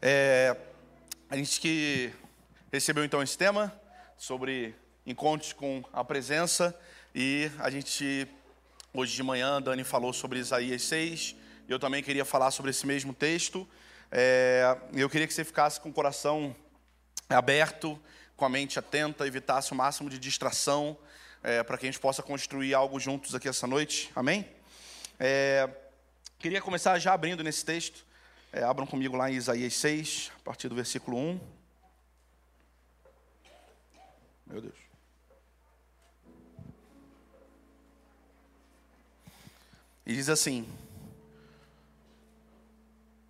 É, a gente que recebeu então esse tema sobre encontros com a presença e a gente hoje de manhã Dani falou sobre Isaías 6 eu também queria falar sobre esse mesmo texto. É, eu queria que você ficasse com o coração aberto com a mente atenta evitasse o máximo de distração é, para que a gente possa construir algo juntos aqui essa noite amém é, queria começar já abrindo nesse texto é, abram comigo lá em Isaías 6, a partir do versículo 1. Meu Deus. E diz assim: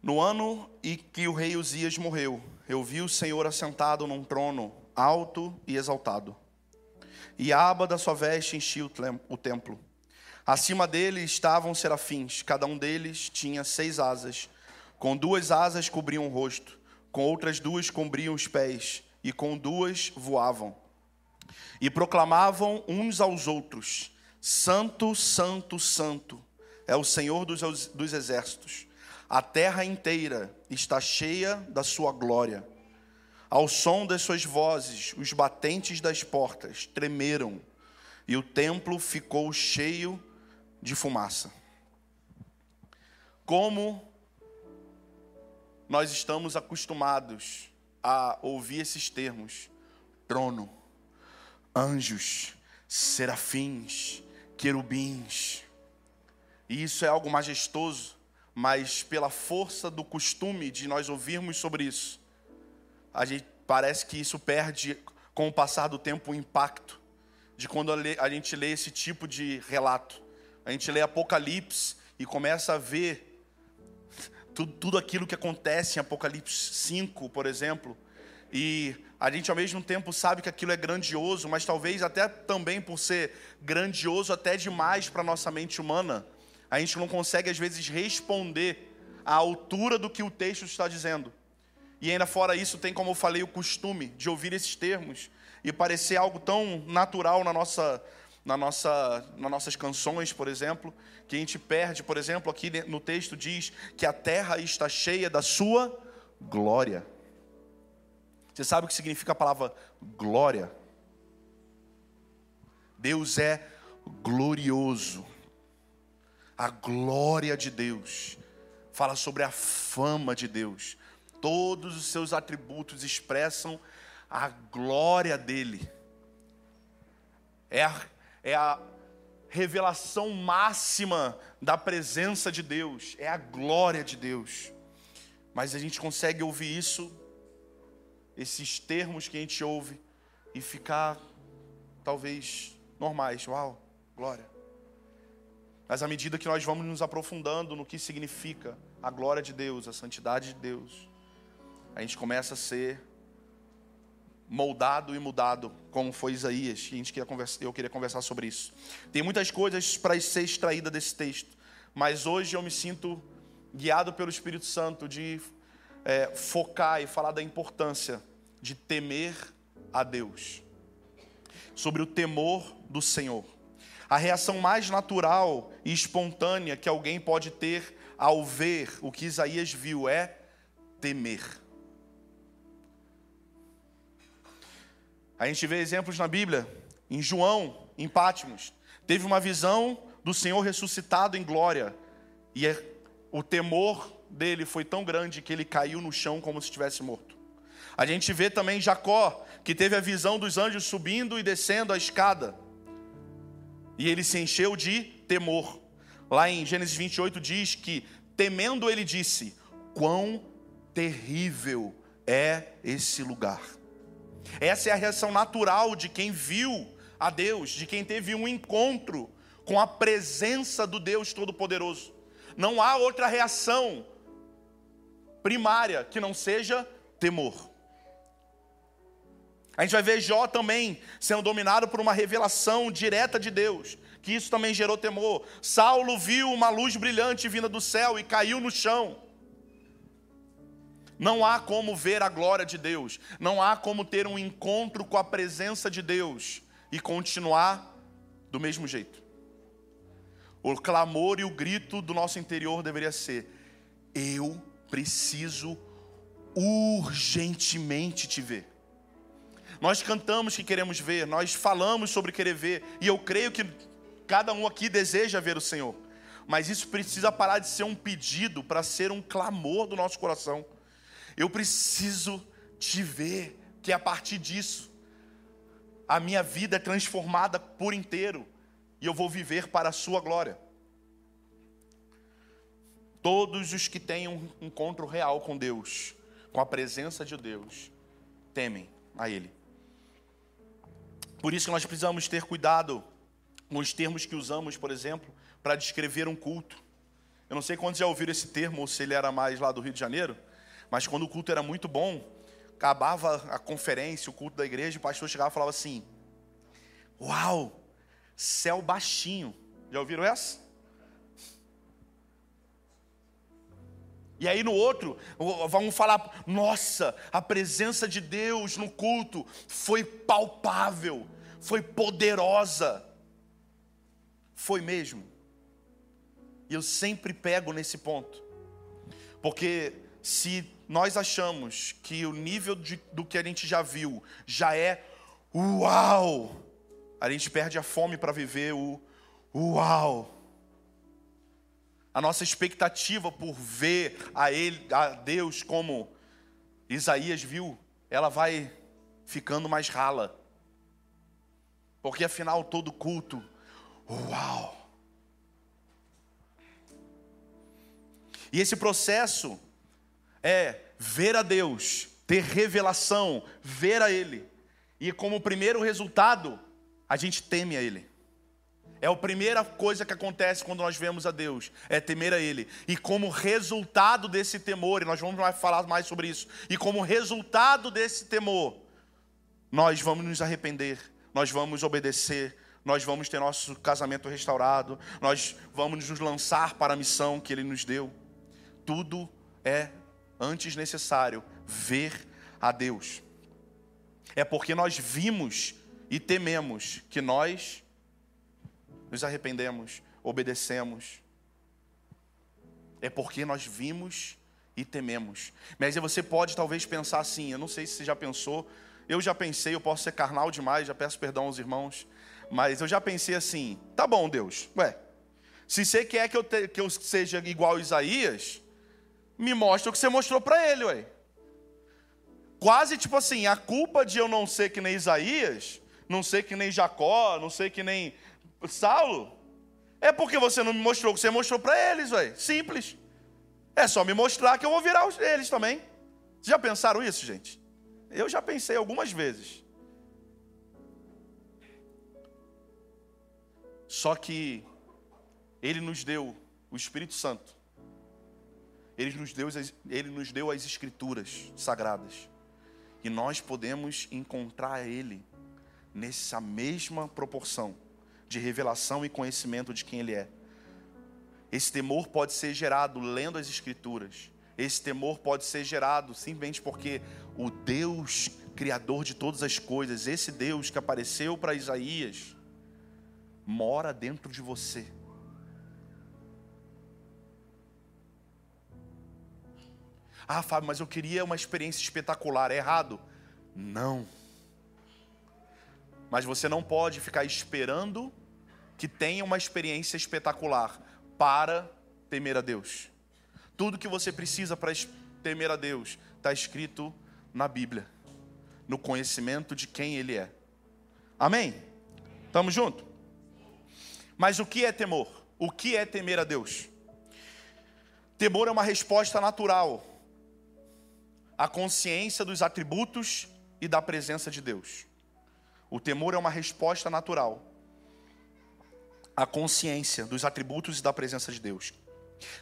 No ano em que o rei Uzias morreu, eu vi o Senhor assentado num trono alto e exaltado. E a aba da sua veste enchia o templo. Acima dele estavam serafins, cada um deles tinha seis asas com duas asas cobriam o rosto, com outras duas cobriam os pés, e com duas voavam. E proclamavam uns aos outros: Santo, Santo, Santo é o Senhor dos, dos exércitos. A terra inteira está cheia da sua glória. Ao som das suas vozes, os batentes das portas tremeram, e o templo ficou cheio de fumaça. Como nós estamos acostumados a ouvir esses termos: trono, anjos, serafins, querubins. E isso é algo majestoso, mas pela força do costume de nós ouvirmos sobre isso, a gente parece que isso perde com o passar do tempo o impacto de quando a gente lê esse tipo de relato. A gente lê Apocalipse e começa a ver tudo, tudo aquilo que acontece em Apocalipse 5, por exemplo. E a gente ao mesmo tempo sabe que aquilo é grandioso, mas talvez até também por ser grandioso até demais para nossa mente humana, a gente não consegue às vezes responder à altura do que o texto está dizendo. E ainda fora isso, tem, como eu falei, o costume de ouvir esses termos e parecer algo tão natural na nossa, na nossa, nas nossas canções, por exemplo, que a gente perde, por exemplo, aqui no texto diz que a terra está cheia da sua glória. Você sabe o que significa a palavra glória? Deus é glorioso. A glória de Deus fala sobre a fama de Deus. Todos os seus atributos expressam a glória dele. É a, é a revelação máxima da presença de Deus, é a glória de Deus. Mas a gente consegue ouvir isso, esses termos que a gente ouve, e ficar talvez normais. Uau, glória. Mas à medida que nós vamos nos aprofundando no que significa a glória de Deus, a santidade de Deus, a gente começa a ser moldado e mudado, como foi Isaías, que a gente queria conversar, eu queria conversar sobre isso. Tem muitas coisas para ser extraída desse texto, mas hoje eu me sinto guiado pelo Espírito Santo de é, focar e falar da importância de temer a Deus, sobre o temor do Senhor. A reação mais natural e espontânea que alguém pode ter ao ver o que Isaías viu é temer. A gente vê exemplos na Bíblia, em João, em Pátimos, teve uma visão do Senhor ressuscitado em glória, e é, o temor dele foi tão grande que ele caiu no chão como se estivesse morto. A gente vê também Jacó, que teve a visão dos anjos subindo e descendo a escada, e ele se encheu de temor. Lá em Gênesis 28 diz que, temendo, ele disse: Quão terrível é esse lugar. Essa é a reação natural de quem viu a Deus, de quem teve um encontro com a presença do Deus Todo-Poderoso. Não há outra reação primária que não seja temor. A gente vai ver Jó também sendo dominado por uma revelação direta de Deus, que isso também gerou temor. Saulo viu uma luz brilhante vinda do céu e caiu no chão. Não há como ver a glória de Deus, não há como ter um encontro com a presença de Deus e continuar do mesmo jeito. O clamor e o grito do nosso interior deveria ser: Eu preciso urgentemente te ver. Nós cantamos que queremos ver, nós falamos sobre querer ver, e eu creio que cada um aqui deseja ver o Senhor. Mas isso precisa parar de ser um pedido para ser um clamor do nosso coração. Eu preciso te ver, que a partir disso a minha vida é transformada por inteiro e eu vou viver para a sua glória. Todos os que têm um encontro real com Deus, com a presença de Deus, temem a Ele. Por isso que nós precisamos ter cuidado com os termos que usamos, por exemplo, para descrever um culto. Eu não sei quantos já ouviram esse termo, ou se ele era mais lá do Rio de Janeiro, mas quando o culto era muito bom, acabava a conferência, o culto da igreja, o pastor chegava e falava assim: Uau, céu baixinho. Já ouviram essa? E aí no outro, vamos falar, nossa, a presença de Deus no culto foi palpável, foi poderosa. Foi mesmo. E eu sempre pego nesse ponto. Porque se nós achamos que o nível de, do que a gente já viu já é uau, a gente perde a fome para viver o uau. A nossa expectativa por ver a ele, a Deus como Isaías viu, ela vai ficando mais rala. Porque afinal todo culto, uau. E esse processo é ver a Deus, ter revelação, ver a Ele. E como primeiro resultado, a gente teme a Ele. É a primeira coisa que acontece quando nós vemos a Deus, é temer a Ele. E como resultado desse temor, e nós vamos falar mais sobre isso, e como resultado desse temor, nós vamos nos arrepender, nós vamos obedecer, nós vamos ter nosso casamento restaurado, nós vamos nos lançar para a missão que Ele nos deu. Tudo é antes necessário ver a Deus. É porque nós vimos e tememos que nós nos arrependemos, obedecemos. É porque nós vimos e tememos. Mas você pode talvez pensar assim, eu não sei se você já pensou, eu já pensei, eu posso ser carnal demais, já peço perdão aos irmãos, mas eu já pensei assim, tá bom Deus, ué, se você quer que eu, te, que eu seja igual a Isaías, me mostra o que você mostrou para ele, ué. Quase tipo assim, a culpa de eu não ser que nem Isaías não sei que nem Jacó, não sei que nem Saulo, é porque você não me mostrou o que você mostrou para eles, ué. Simples. É só me mostrar que eu vou virar eles também. Já pensaram isso, gente? Eu já pensei algumas vezes. Só que Ele nos deu o Espírito Santo. Ele nos deu, ele nos deu as Escrituras sagradas. E nós podemos encontrar Ele nessa mesma proporção de revelação e conhecimento de quem Ele é. Esse temor pode ser gerado lendo as Escrituras. Esse temor pode ser gerado simplesmente porque o Deus Criador de todas as coisas, esse Deus que apareceu para Isaías, mora dentro de você. Ah, Fábio, mas eu queria uma experiência espetacular. É errado? Não. Mas você não pode ficar esperando que tenha uma experiência espetacular para temer a Deus. Tudo que você precisa para temer a Deus está escrito na Bíblia, no conhecimento de quem Ele é. Amém? Estamos juntos? Mas o que é temor? O que é temer a Deus? Temor é uma resposta natural à consciência dos atributos e da presença de Deus. O temor é uma resposta natural à consciência dos atributos e da presença de Deus.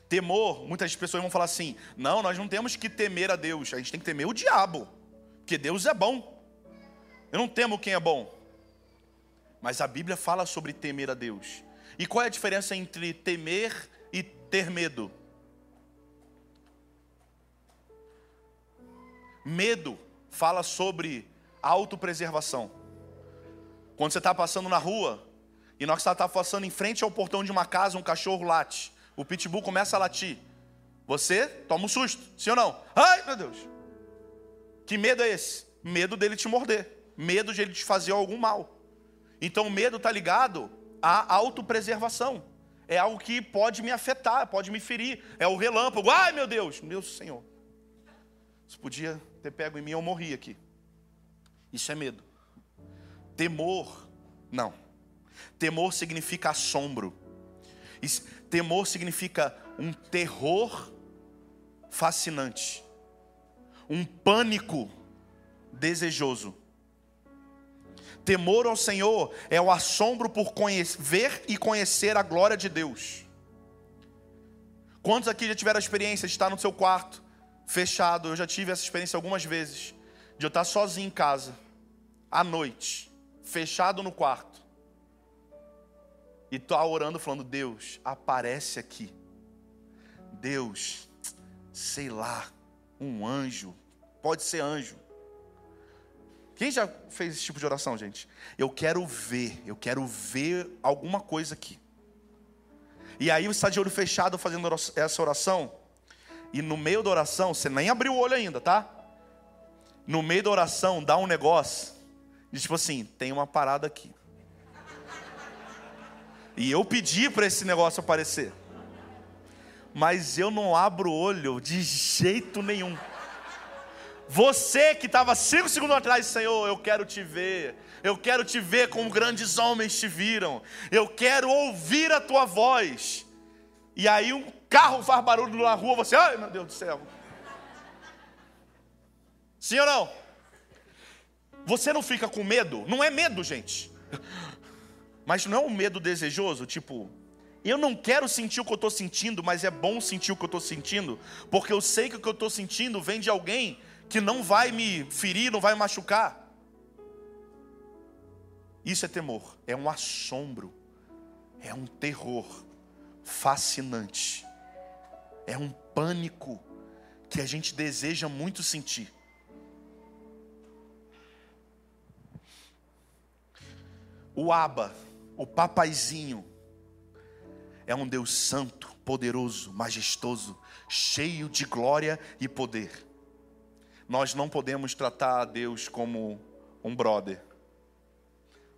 Temor, muitas pessoas vão falar assim: não, nós não temos que temer a Deus, a gente tem que temer o diabo, porque Deus é bom. Eu não temo quem é bom. Mas a Bíblia fala sobre temer a Deus. E qual é a diferença entre temer e ter medo? Medo fala sobre autopreservação. Quando você está passando na rua, E você está passando em frente ao portão de uma casa, um cachorro late. O pitbull começa a latir. Você toma um susto, sim ou não? Ai, meu Deus. Que medo é esse? Medo dele te morder. Medo de ele te fazer algum mal. Então o medo está ligado à autopreservação. É algo que pode me afetar, pode me ferir. É o relâmpago. Ai, meu Deus, meu Senhor. Se podia ter pego em mim, eu morri aqui. Isso é medo. Temor, não. Temor significa assombro. Temor significa um terror fascinante, um pânico desejoso. Temor ao Senhor é o assombro por ver e conhecer a glória de Deus. Quantos aqui já tiveram a experiência de estar no seu quarto, fechado? Eu já tive essa experiência algumas vezes, de eu estar sozinho em casa, à noite, fechado no quarto, e estar orando, falando: Deus, aparece aqui. Deus, sei lá, um anjo, pode ser anjo. Quem já fez esse tipo de oração, gente? Eu quero ver, eu quero ver alguma coisa aqui. E aí você está de olho fechado fazendo essa oração, e no meio da oração, você nem abriu o olho ainda, tá? No meio da oração, dá um negócio, de tipo assim: tem uma parada aqui. E eu pedi para esse negócio aparecer. Mas eu não abro o olho de jeito nenhum. Você que estava cinco segundos atrás, Senhor, eu quero te ver. Eu quero te ver como grandes homens te viram. Eu quero ouvir a tua voz. E aí um carro faz barulho na rua, você, ai meu Deus do céu. Sim ou não? Você não fica com medo? Não é medo, gente. Mas não é um medo desejoso, tipo, eu não quero sentir o que eu estou sentindo, mas é bom sentir o que eu estou sentindo, porque eu sei que o que eu estou sentindo vem de alguém que não vai me ferir, não vai me machucar. Isso é temor, é um assombro, é um terror fascinante, é um pânico que a gente deseja muito sentir. O Aba, o papaizinho, é um Deus santo, poderoso, majestoso, cheio de glória e poder. Nós não podemos tratar a Deus como um brother,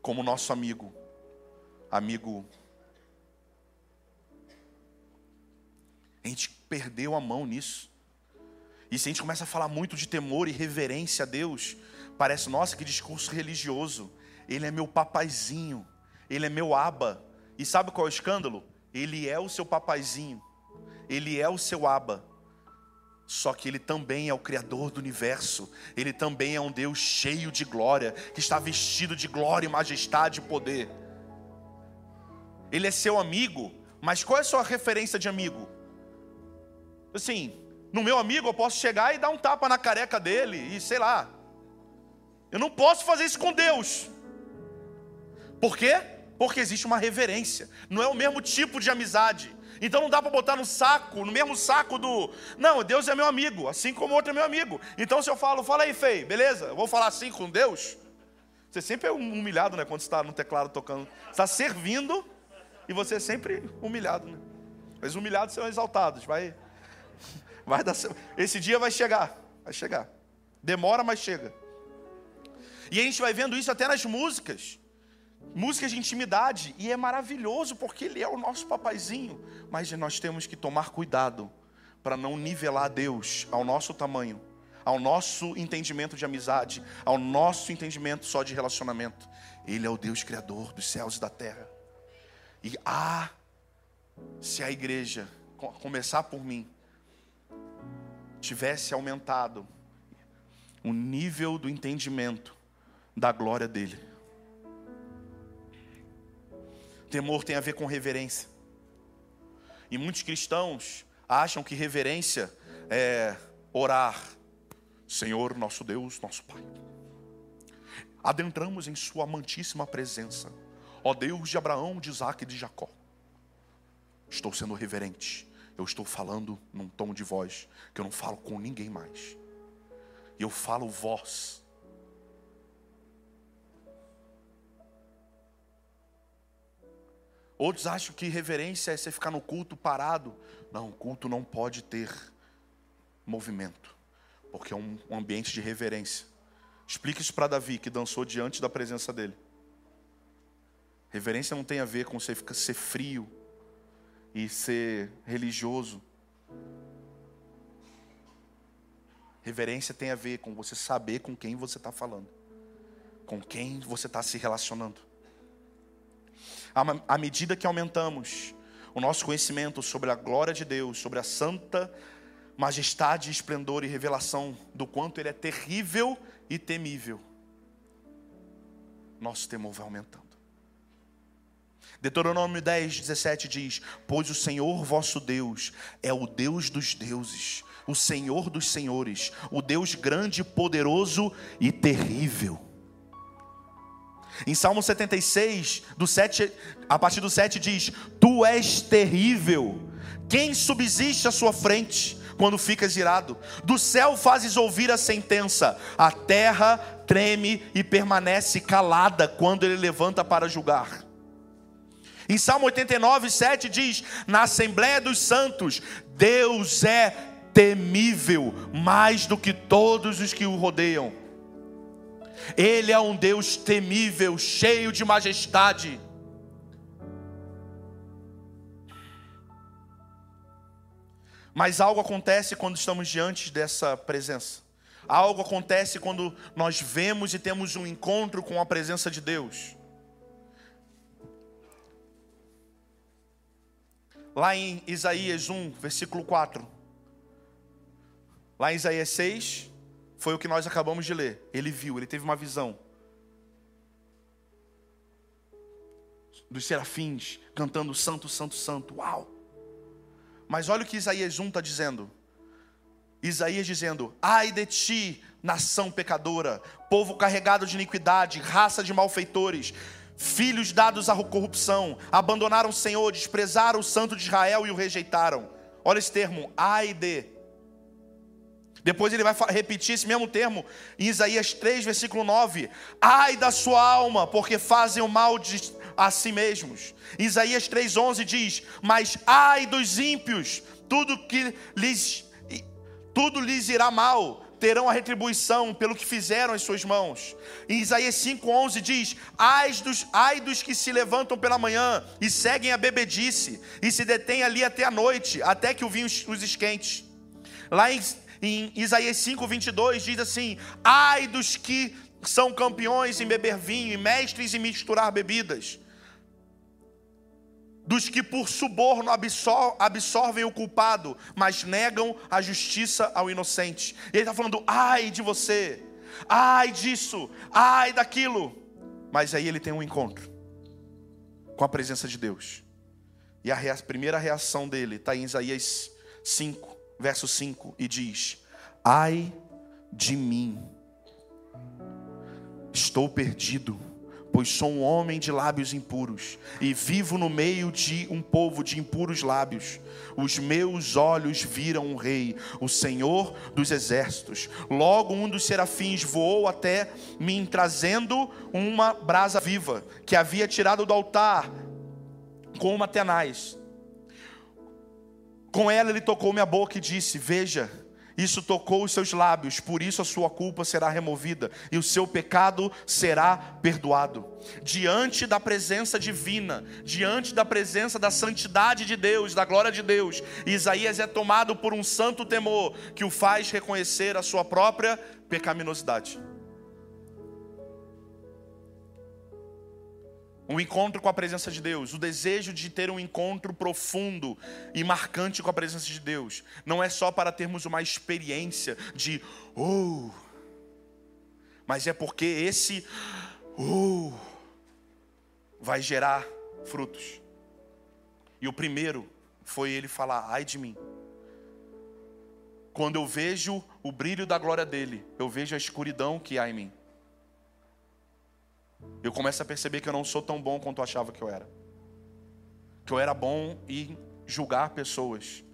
como nosso amigo, amigo. A gente perdeu a mão nisso. E se a gente começa a falar muito de temor e reverência a Deus, parece, nossa, que discurso religioso. Ele é meu papaizinho, ele é meu aba. E sabe qual é o escândalo? Ele é o seu papaizinho, ele é o seu aba. Só que ele também é o criador do universo. Ele também é um Deus cheio de glória, que está vestido de glória, majestade e poder. Ele é seu amigo, mas qual é a sua referência de amigo? Assim, no meu amigo eu posso chegar e dar um tapa na careca dele e sei lá. Eu não posso fazer isso com Deus. Por quê? Porque existe uma reverência. Não é o mesmo tipo de amizade. Então não dá para botar no saco, no mesmo saco do. Não, Deus é meu amigo, assim como outro é meu amigo. Então se eu falo, fala aí, Fei, beleza? Eu vou falar assim com Deus. Você sempre é humilhado, né? Quando está no teclado tocando. Está servindo e você é sempre humilhado, né? Os humilhados são exaltados. Vai, vai dar. Esse dia vai chegar, vai chegar. Demora, mas chega. E a gente vai vendo isso até nas músicas músicas de intimidade, e é maravilhoso porque ele é o nosso papaizinho, mas nós temos que tomar cuidado para não nivelar Deus ao nosso tamanho, ao nosso entendimento de amizade, ao nosso entendimento só de relacionamento. Ele é o Deus criador dos céus e da terra. E ah, se a igreja começar por mim tivesse aumentado o nível do entendimento da glória dele Temor tem a ver com reverência. E muitos cristãos acham que reverência é orar, Senhor nosso Deus, nosso Pai. Adentramos em Sua amantíssima presença, ó Deus de Abraão, de Isaac e de Jacó. Estou sendo reverente, eu estou falando num tom de voz que eu não falo com ninguém mais. Eu falo vós, Outros acham que reverência é você ficar no culto parado. Não, o culto não pode ter movimento, porque é um ambiente de reverência. Explique isso para Davi, que dançou diante da presença dele. Reverência não tem a ver com você ficar, ser frio e ser religioso. Reverência tem a ver com você saber com quem você está falando, com quem você está se relacionando. À medida que aumentamos o nosso conhecimento sobre a glória de Deus, sobre a santa majestade, esplendor e revelação do quanto Ele é terrível e temível, nosso temor vai aumentando. Deuteronômio 10, 17 diz: Pois o Senhor vosso Deus é o Deus dos deuses, o Senhor dos senhores, o Deus grande, poderoso e terrível. Em Salmo 76, do 7, a partir do 7 diz: Tu és terrível, quem subsiste à sua frente? quando ficas irado. Do céu fazes ouvir a sentença, a terra treme e permanece calada quando ele levanta para julgar. Em Salmo 89, 7 diz: Na Assembleia dos Santos, Deus é temível mais do que todos os que o rodeiam. Ele é um Deus temível, cheio de majestade. Mas algo acontece quando estamos diante dessa presença. Algo acontece quando nós vemos e temos um encontro com a presença de Deus. Lá em Isaías 1, versículo 4. Lá em Isaías 6, foi o que nós acabamos de ler. Ele viu, ele teve uma visão. Dos serafins cantando Santo, Santo, Santo. Uau! Mas olha o que Isaías 1 está dizendo. Isaías dizendo: Ai de ti, nação pecadora, povo carregado de iniquidade, raça de malfeitores, filhos dados à corrupção, abandonaram o Senhor, desprezaram o santo de Israel e o rejeitaram. Olha esse termo, ai de. Depois ele vai repetir esse mesmo termo em Isaías 3, versículo 9: Ai da sua alma, porque fazem o mal de a si mesmos. Isaías 3:11 diz: "Mas ai dos ímpios, tudo que lhes tudo lhes irá mal, terão a retribuição pelo que fizeram as suas mãos." Em Isaías 5:11 diz: ai dos, ai dos que se levantam pela manhã e seguem a bebedice e se detêm ali até a noite, até que o vinho os esquente." Lá em, em Isaías 5:22 diz assim: ai dos que são campeões em beber vinho e mestres em misturar bebidas dos que por suborno absorvem o culpado, mas negam a justiça ao inocente. Ele está falando, ai de você, ai disso, ai daquilo. Mas aí ele tem um encontro com a presença de Deus. E a rea primeira reação dele está em Isaías 5, verso 5, e diz: Ai de mim, estou perdido pois sou um homem de lábios impuros e vivo no meio de um povo de impuros lábios. Os meus olhos viram o rei, o Senhor dos exércitos. Logo um dos serafins voou até mim trazendo uma brasa viva que havia tirado do altar com uma tenaz. Com ela ele tocou minha boca e disse: Veja, isso tocou os seus lábios, por isso a sua culpa será removida e o seu pecado será perdoado. Diante da presença divina, diante da presença da santidade de Deus, da glória de Deus, Isaías é tomado por um santo temor que o faz reconhecer a sua própria pecaminosidade. Um encontro com a presença de Deus, o desejo de ter um encontro profundo e marcante com a presença de Deus, não é só para termos uma experiência de oh, mas é porque esse oh. vai gerar frutos. E o primeiro foi ele falar: ai de mim. Quando eu vejo o brilho da glória dele, eu vejo a escuridão que há em mim eu começo a perceber que eu não sou tão bom quanto eu achava que eu era. Que eu era bom em julgar pessoas.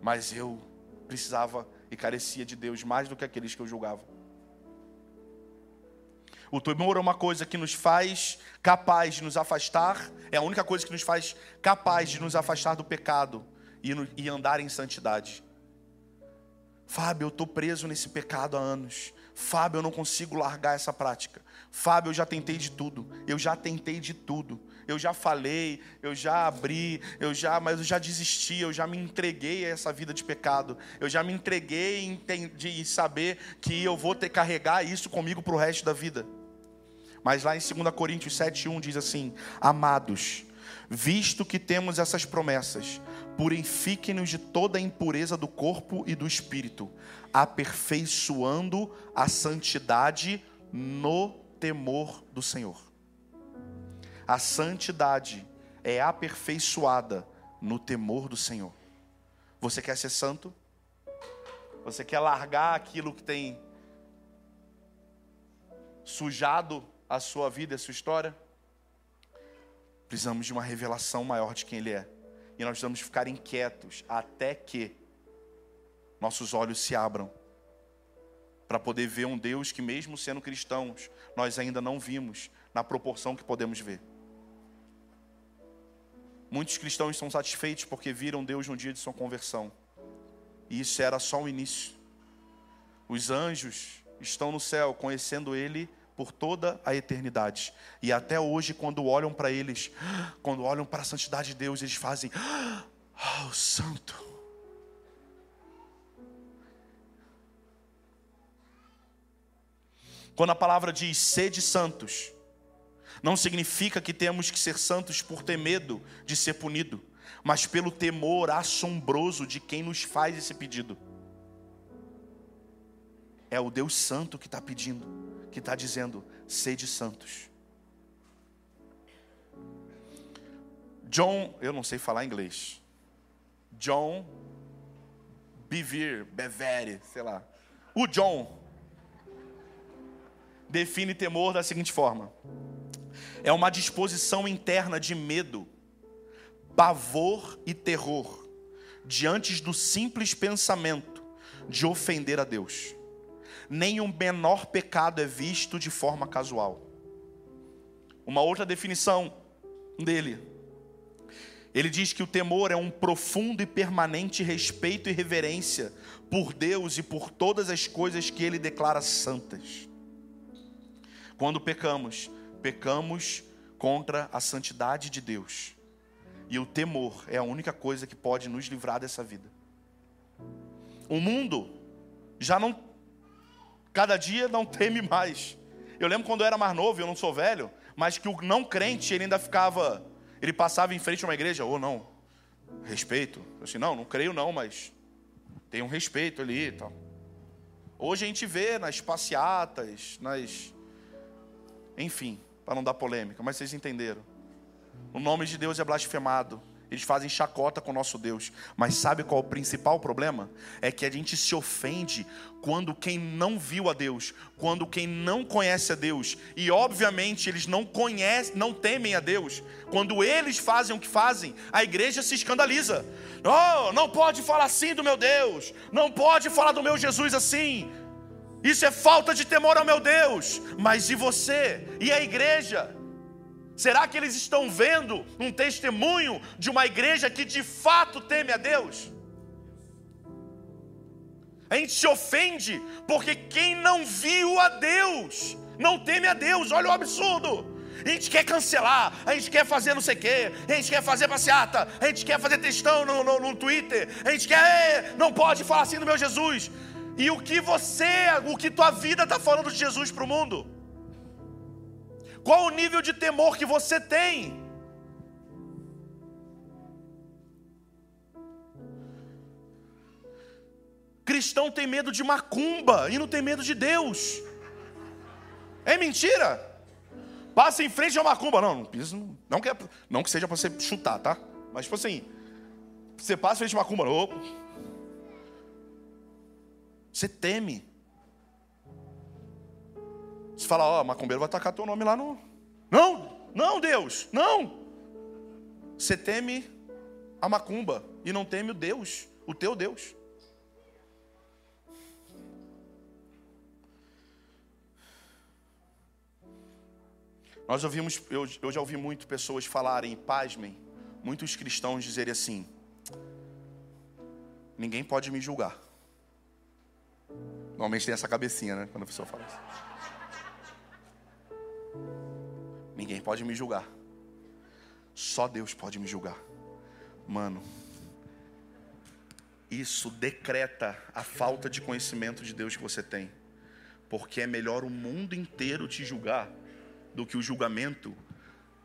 Mas eu precisava e carecia de Deus mais do que aqueles que eu julgava. O temor é uma coisa que nos faz capaz de nos afastar, é a única coisa que nos faz capaz de nos afastar do pecado e, e andar em santidade. Fábio, eu estou preso nesse pecado há anos. Fábio, eu não consigo largar essa prática. Fábio, eu já tentei de tudo. Eu já tentei de tudo. Eu já falei, eu já abri, eu já, mas eu já desisti, eu já me entreguei a essa vida de pecado. Eu já me entreguei em, em saber que eu vou ter que carregar isso comigo para o resto da vida. Mas lá em 2 Coríntios 7:1 diz assim: Amados, visto que temos essas promessas, purifiquem-nos de toda a impureza do corpo e do espírito, aperfeiçoando a santidade no temor do Senhor. A santidade é aperfeiçoada no temor do Senhor. Você quer ser santo? Você quer largar aquilo que tem sujado a sua vida, a sua história? Precisamos de uma revelação maior de quem Ele é. E nós precisamos ficar inquietos até que nossos olhos se abram para poder ver um Deus que, mesmo sendo cristãos, nós ainda não vimos na proporção que podemos ver. Muitos cristãos são satisfeitos porque viram Deus no dia de sua conversão. E isso era só o início. Os anjos estão no céu conhecendo Ele por toda a eternidade. E até hoje, quando olham para eles, quando olham para a santidade de Deus, eles fazem: Oh, Santo. Quando a palavra diz sede santos, não significa que temos que ser santos por ter medo de ser punido, mas pelo temor assombroso de quem nos faz esse pedido. É o Deus Santo que está pedindo, que está dizendo: sede santos. John, eu não sei falar inglês. John Bevere, Bevere, sei lá. O John define temor da seguinte forma: é uma disposição interna de medo, pavor e terror diante do simples pensamento de ofender a Deus. O menor pecado é visto de forma casual. Uma outra definição dele. Ele diz que o temor é um profundo e permanente respeito e reverência por Deus e por todas as coisas que ele declara santas. Quando pecamos, pecamos contra a santidade de Deus. E o temor é a única coisa que pode nos livrar dessa vida. O mundo já não, cada dia não teme mais. Eu lembro quando eu era mais novo, eu não sou velho, mas que o não crente ele ainda ficava, ele passava em frente a uma igreja, ou oh, não, respeito. Eu assim, não, não creio não, mas tem um respeito ali e tal. Hoje a gente vê nas passeatas, nas, enfim, para não dar polêmica, mas vocês entenderam. O nome de Deus é blasfemado. Eles fazem chacota com o nosso Deus. Mas sabe qual é o principal problema? É que a gente se ofende quando quem não viu a Deus, quando quem não conhece a Deus, e obviamente eles não conhecem, não temem a Deus, quando eles fazem o que fazem, a igreja se escandaliza. Oh, não pode falar assim do meu Deus, não pode falar do meu Jesus assim. Isso é falta de temor ao meu Deus. Mas e você? E a igreja? Será que eles estão vendo um testemunho de uma igreja que de fato teme a Deus? A gente se ofende porque quem não viu a Deus não teme a Deus. Olha o absurdo. A gente quer cancelar, a gente quer fazer não sei o quê, a gente quer fazer passeata, a gente quer fazer textão no, no, no Twitter, a gente quer, não pode falar assim do meu Jesus. E o que você, o que tua vida está falando de Jesus para o mundo? Qual o nível de temor que você tem? Cristão tem medo de macumba e não tem medo de Deus. É mentira? Passa em frente a macumba. Não, não pisa. Não, que, não que seja para você chutar, tá? Mas tipo assim, você passa em frente a macumba. Opa, você teme. Você fala, ó, oh, macumbeiro vai tacar teu nome lá no. Não, não, Deus, não. Você teme a macumba e não teme o Deus, o teu Deus. Nós ouvimos, eu, eu já ouvi muito pessoas falarem, pasmem, muitos cristãos dizerem assim: ninguém pode me julgar. Normalmente tem essa cabecinha, né? Quando a pessoa fala isso. Ninguém pode me julgar. Só Deus pode me julgar. Mano, isso decreta a falta de conhecimento de Deus que você tem. Porque é melhor o mundo inteiro te julgar do que o julgamento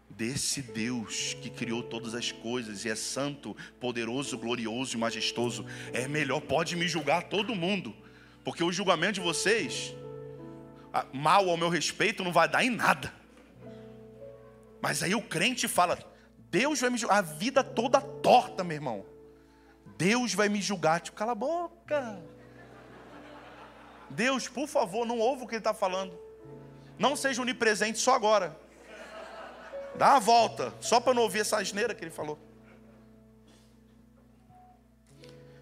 desse Deus que criou todas as coisas e é santo, poderoso, glorioso e majestoso. É melhor, pode me julgar todo mundo, porque o julgamento de vocês, mal ao meu respeito, não vai dar em nada. Mas aí o crente fala: Deus vai me julgar, a vida toda torta, meu irmão. Deus vai me julgar. Tipo, cala a boca. Deus, por favor, não ouve o que ele está falando. Não seja onipresente só agora. Dá uma volta, só para não ouvir essa asneira que ele falou.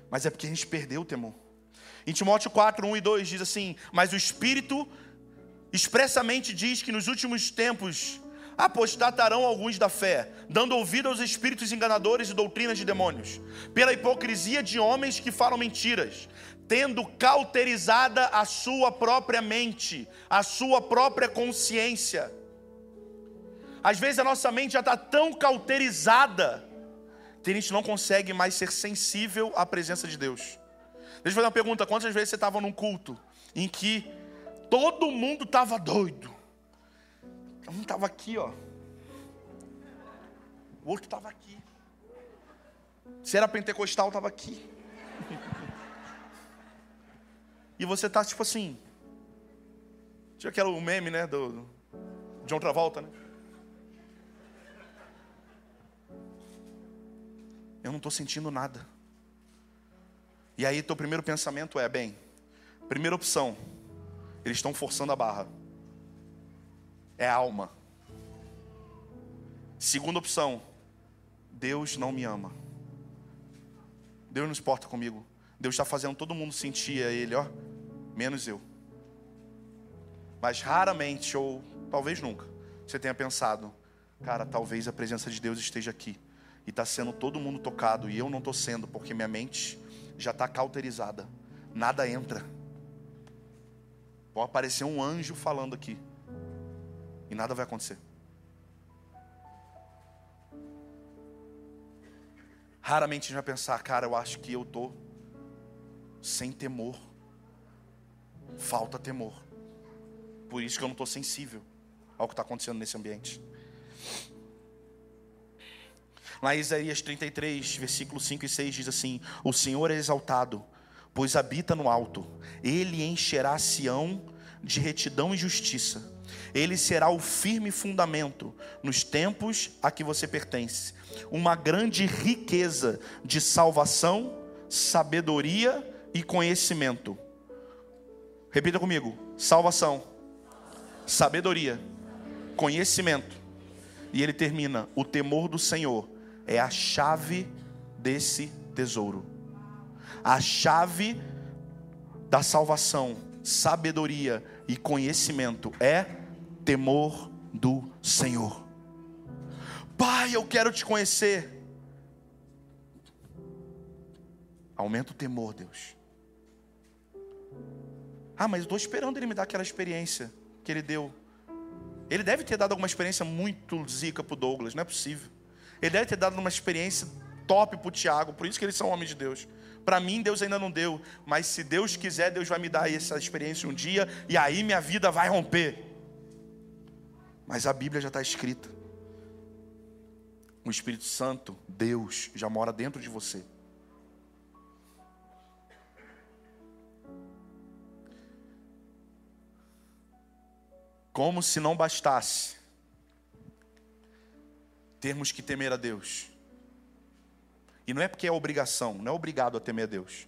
Mas é porque a gente perdeu o temor. Em Timóteo 4, 1 e 2 diz assim: Mas o Espírito expressamente diz que nos últimos tempos apostatarão alguns da fé, dando ouvido aos espíritos enganadores e doutrinas de demônios, pela hipocrisia de homens que falam mentiras, tendo cauterizada a sua própria mente, a sua própria consciência. Às vezes a nossa mente já está tão cauterizada que a gente não consegue mais ser sensível à presença de Deus. Deixa eu fazer uma pergunta: quantas vezes você estava num culto em que todo mundo estava doido? Um estava aqui, ó. O outro estava aqui. Se era pentecostal, estava aqui. E você tá tipo assim. Tinha aquele meme, né? Do John Travolta, né? Eu não estou sentindo nada. E aí, teu primeiro pensamento é: bem, primeira opção, eles estão forçando a barra. É alma. Segunda opção, Deus não me ama. Deus não se porta comigo. Deus está fazendo todo mundo sentir a Ele, ó, menos eu. Mas raramente, ou talvez nunca, você tenha pensado, cara, talvez a presença de Deus esteja aqui. E está sendo todo mundo tocado, e eu não estou sendo, porque minha mente já está cauterizada. Nada entra. Pode aparecer um anjo falando aqui. E nada vai acontecer. Raramente a gente vai pensar, cara, eu acho que eu estou sem temor. Falta temor. Por isso que eu não estou sensível ao que está acontecendo nesse ambiente. Lá em Isaías 33, versículos 5 e 6 diz assim: O Senhor é exaltado, pois habita no alto, ele encherá Sião de retidão e justiça. Ele será o firme fundamento nos tempos a que você pertence, uma grande riqueza de salvação, sabedoria e conhecimento. Repita comigo: salvação, sabedoria, conhecimento. E ele termina: o temor do Senhor é a chave desse tesouro. A chave da salvação, sabedoria e conhecimento é temor do Senhor. Pai, eu quero te conhecer. Aumenta o temor, Deus. Ah, mas estou esperando ele me dar aquela experiência que ele deu. Ele deve ter dado alguma experiência muito zica para o Douglas, não é possível. Ele deve ter dado uma experiência top para o Tiago, por isso que eles são homens de Deus. Para mim, Deus ainda não deu, mas se Deus quiser, Deus vai me dar essa experiência um dia, e aí minha vida vai romper. Mas a Bíblia já está escrita. O Espírito Santo, Deus, já mora dentro de você. Como se não bastasse termos que temer a Deus. E não é porque é obrigação, não é obrigado a temer a Deus.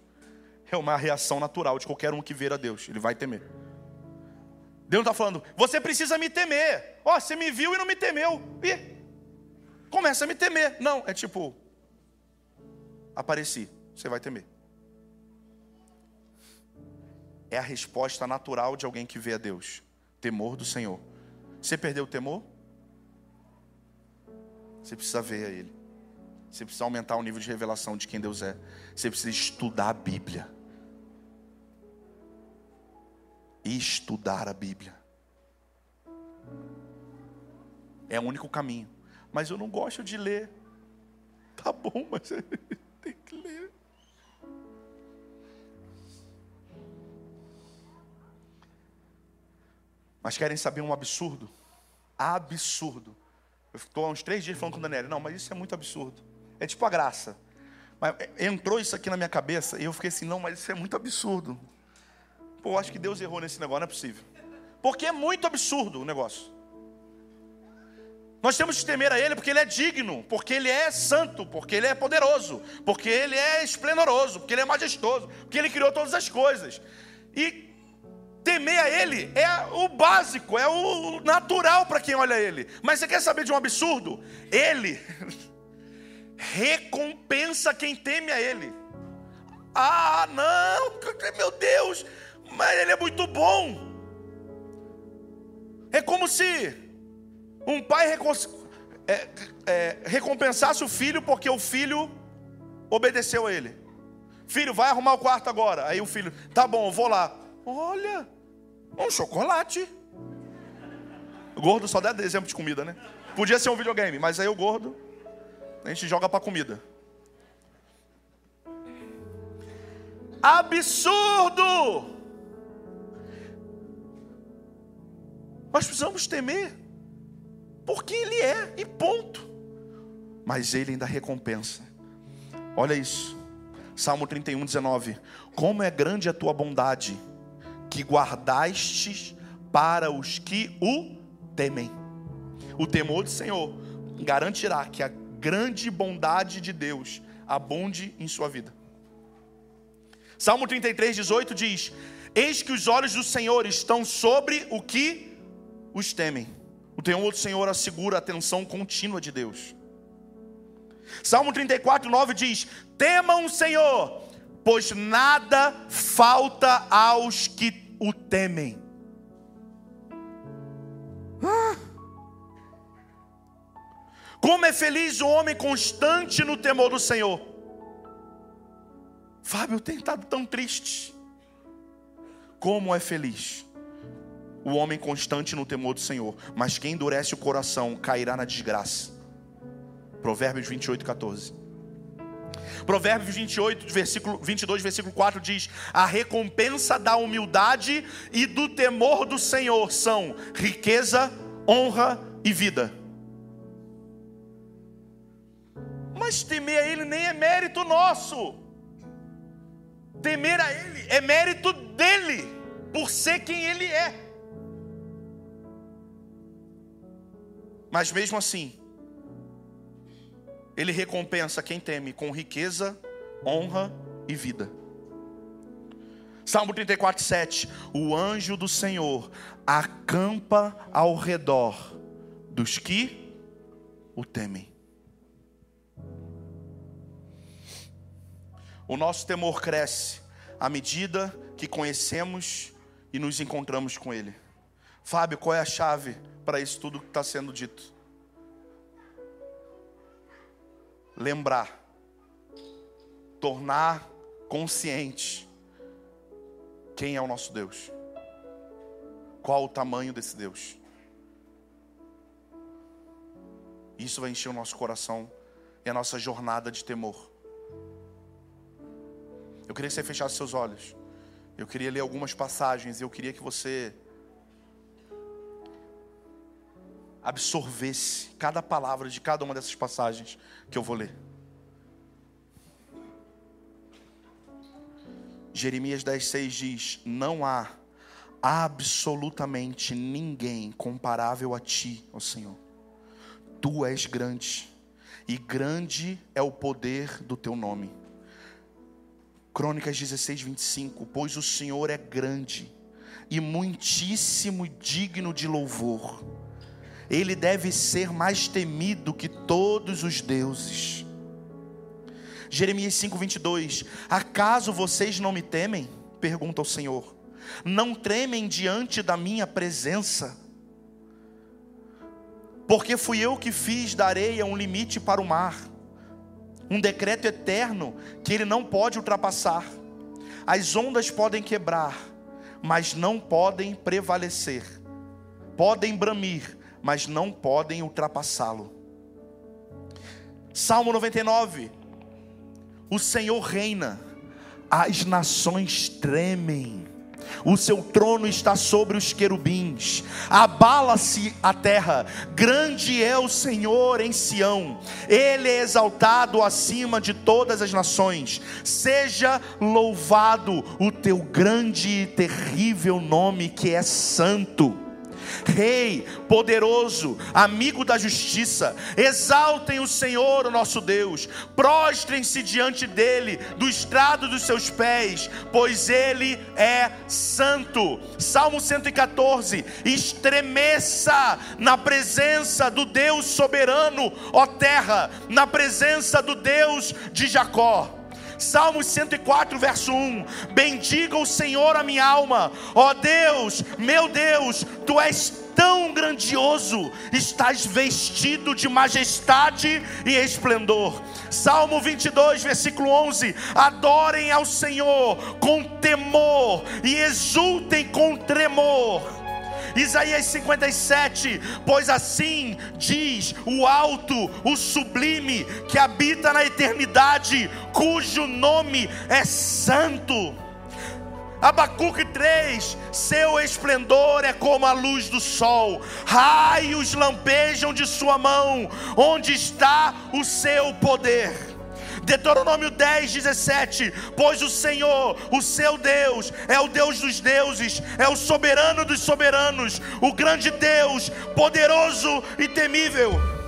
É uma reação natural de qualquer um que ver a Deus, ele vai temer. Deus não está falando, você precisa me temer. Ó, oh, você me viu e não me temeu. E começa a me temer. Não, é tipo, apareci, você vai temer. É a resposta natural de alguém que vê a Deus temor do Senhor. Você perdeu o temor? Você precisa ver a Ele. Você precisa aumentar o nível de revelação de quem Deus é. Você precisa estudar a Bíblia. Estudar a Bíblia. É o único caminho. Mas eu não gosto de ler. Tá bom, mas tem que ler. Mas querem saber um absurdo? Absurdo. Eu estou há uns três dias falando com o Daniel. Não, mas isso é muito absurdo. É tipo a graça. Mas entrou isso aqui na minha cabeça e eu fiquei assim, não, mas isso é muito absurdo. Pô, acho que Deus errou nesse negócio, não é possível. Porque é muito absurdo o negócio. Nós temos que temer a Ele porque Ele é digno, porque Ele é santo, porque Ele é poderoso, porque Ele é esplendoroso, porque Ele é majestoso, porque Ele criou todas as coisas. E temer a Ele é o básico, é o natural para quem olha Ele. Mas você quer saber de um absurdo? Ele recompensa quem teme a Ele. Ah, não, meu Deus, mas Ele é muito bom. É como se um pai é, é, recompensasse o filho porque o filho obedeceu a ele. Filho, vai arrumar o quarto agora. Aí o filho, tá bom, vou lá. Olha, um chocolate. Gordo só dá exemplo de comida, né? Podia ser um videogame, mas aí o gordo, a gente joga para comida. Absurdo! Nós precisamos temer, porque Ele é, e ponto. Mas Ele ainda recompensa. Olha isso, Salmo 31, 19: Como é grande a tua bondade, que guardastes para os que o temem. O temor do Senhor garantirá que a grande bondade de Deus abunde em sua vida. Salmo 33, 18 diz: Eis que os olhos do Senhor estão sobre o que os temem. O temor do Senhor assegura a atenção contínua de Deus. Salmo 34, 9 diz: Temam o Senhor, pois nada falta aos que o temem. Como é feliz o homem constante no temor do Senhor. Fábio tem estado tão triste. Como é feliz o homem constante no temor do Senhor, mas quem endurece o coração cairá na desgraça. Provérbios 28, 14. Provérbios 28, versículo 22, versículo 4 diz: A recompensa da humildade e do temor do Senhor são riqueza, honra e vida. Mas temer a Ele nem é mérito nosso. Temer a Ele é mérito dele, por ser quem Ele é. Mas mesmo assim, Ele recompensa quem teme com riqueza, honra e vida. Salmo 34, 7. O anjo do Senhor acampa ao redor dos que o temem. O nosso temor cresce à medida que conhecemos e nos encontramos com Ele. Fábio, qual é a chave para isso tudo que está sendo dito? Lembrar, tornar consciente quem é o nosso Deus, qual o tamanho desse Deus. Isso vai encher o nosso coração e a nossa jornada de temor. Eu queria que você fechasse seus olhos. Eu queria ler algumas passagens e eu queria que você absorvesse cada palavra de cada uma dessas passagens que eu vou ler. Jeremias 10,6 diz: Não há absolutamente ninguém comparável a ti, ó Senhor. Tu és grande, e grande é o poder do teu nome. Crônicas 16, 25: Pois o Senhor é grande e muitíssimo digno de louvor, ele deve ser mais temido que todos os deuses. Jeremias 5, 22: Acaso vocês não me temem? Pergunta o Senhor. Não tremem diante da minha presença? Porque fui eu que fiz da areia um limite para o mar, um decreto eterno que ele não pode ultrapassar. As ondas podem quebrar, mas não podem prevalecer. Podem bramir, mas não podem ultrapassá-lo. Salmo 99. O Senhor reina, as nações tremem. O seu trono está sobre os querubins, abala-se a terra, grande é o Senhor em Sião, ele é exaltado acima de todas as nações. Seja louvado o teu grande e terrível nome que é santo. Rei, poderoso, amigo da justiça, exaltem o Senhor, o nosso Deus, prostrem-se diante dele, do estrado dos seus pés, pois ele é santo. Salmo 114: estremeça na presença do Deus soberano, ó terra, na presença do Deus de Jacó. Salmos 104, verso 1: Bendiga o Senhor a minha alma, ó Deus, meu Deus, tu és tão grandioso, estás vestido de majestade e esplendor. Salmo 22, versículo 11: Adorem ao Senhor com temor e exultem com tremor Isaías 57, pois assim diz o alto, o sublime, que habita na eternidade, cujo nome é santo. Abacuque 3: Seu esplendor é como a luz do sol, raios lampejam de sua mão, onde está o seu poder. Deuteronômio 10, 17: Pois o Senhor, o seu Deus, é o Deus dos deuses, é o soberano dos soberanos, o grande Deus, poderoso e temível.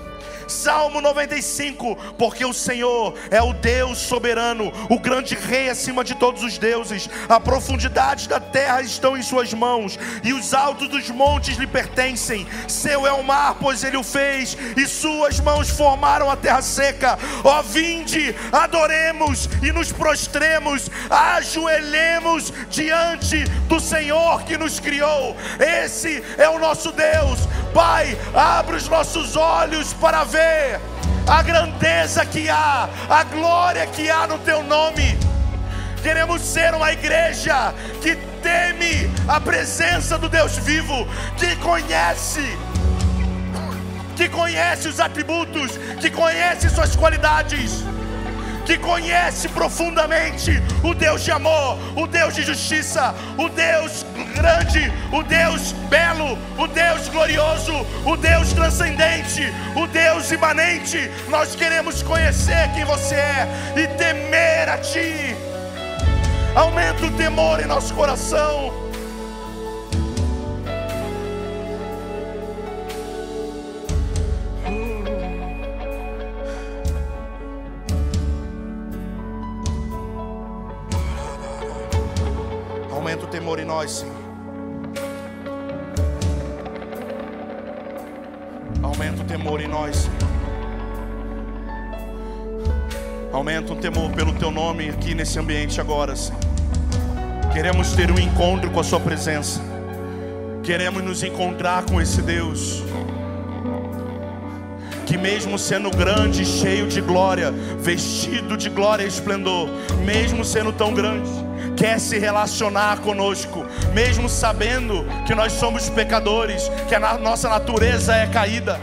Salmo 95, porque o Senhor é o Deus soberano, o grande rei acima de todos os deuses. A profundidade da terra estão em suas mãos e os altos dos montes lhe pertencem. Seu é o mar, pois ele o fez, e suas mãos formaram a terra seca. Ó vinde, adoremos e nos prostremos, ajoelhemos diante do Senhor que nos criou. Esse é o nosso Deus. Pai, abre os nossos olhos para ver a grandeza que há, a glória que há no teu nome. Queremos ser uma igreja que teme a presença do Deus vivo, que conhece, que conhece os atributos, que conhece suas qualidades que conhece profundamente o Deus de amor, o Deus de justiça, o Deus grande, o Deus belo, o Deus glorioso, o Deus transcendente, o Deus imanente. Nós queremos conhecer quem você é e temer a Ti. Aumenta o temor em nosso coração. Nós, Senhor. Aumenta o temor em nós, Senhor. Aumenta o temor pelo Teu nome aqui nesse ambiente agora, Senhor. Queremos ter um encontro com a Sua presença. Queremos nos encontrar com esse Deus que mesmo sendo grande, cheio de glória, vestido de glória e esplendor, mesmo sendo tão grande, quer se relacionar conosco, mesmo sabendo que nós somos pecadores, que a nossa natureza é caída.